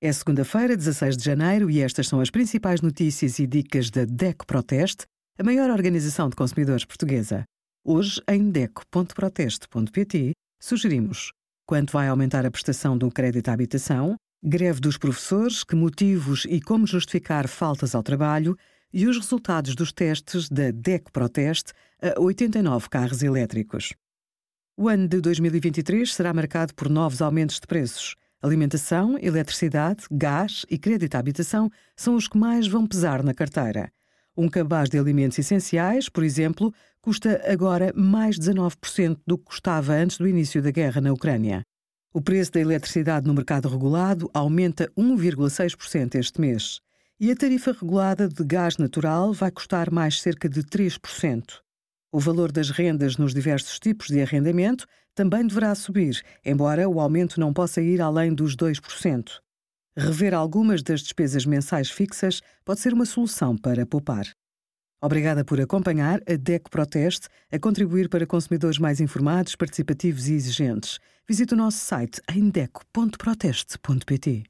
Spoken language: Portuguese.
É segunda-feira, 16 de janeiro, e estas são as principais notícias e dicas da DECO Proteste, a maior organização de consumidores portuguesa. Hoje, em DECO.proteste.pt, sugerimos quanto vai aumentar a prestação do crédito à habitação, greve dos professores, que motivos e como justificar faltas ao trabalho e os resultados dos testes da DECO Proteste a 89 carros elétricos. O ano de 2023 será marcado por novos aumentos de preços. Alimentação, eletricidade, gás e crédito à habitação são os que mais vão pesar na carteira. Um cabaz de alimentos essenciais, por exemplo, custa agora mais 19% do que custava antes do início da guerra na Ucrânia. O preço da eletricidade no mercado regulado aumenta 1,6% este mês. E a tarifa regulada de gás natural vai custar mais cerca de 3%. O valor das rendas nos diversos tipos de arrendamento também deverá subir, embora o aumento não possa ir além dos 2%. Rever algumas das despesas mensais fixas pode ser uma solução para poupar. Obrigada por acompanhar a DECO Proteste a contribuir para consumidores mais informados, participativos e exigentes. Visite o nosso site em deco.proteste.pt.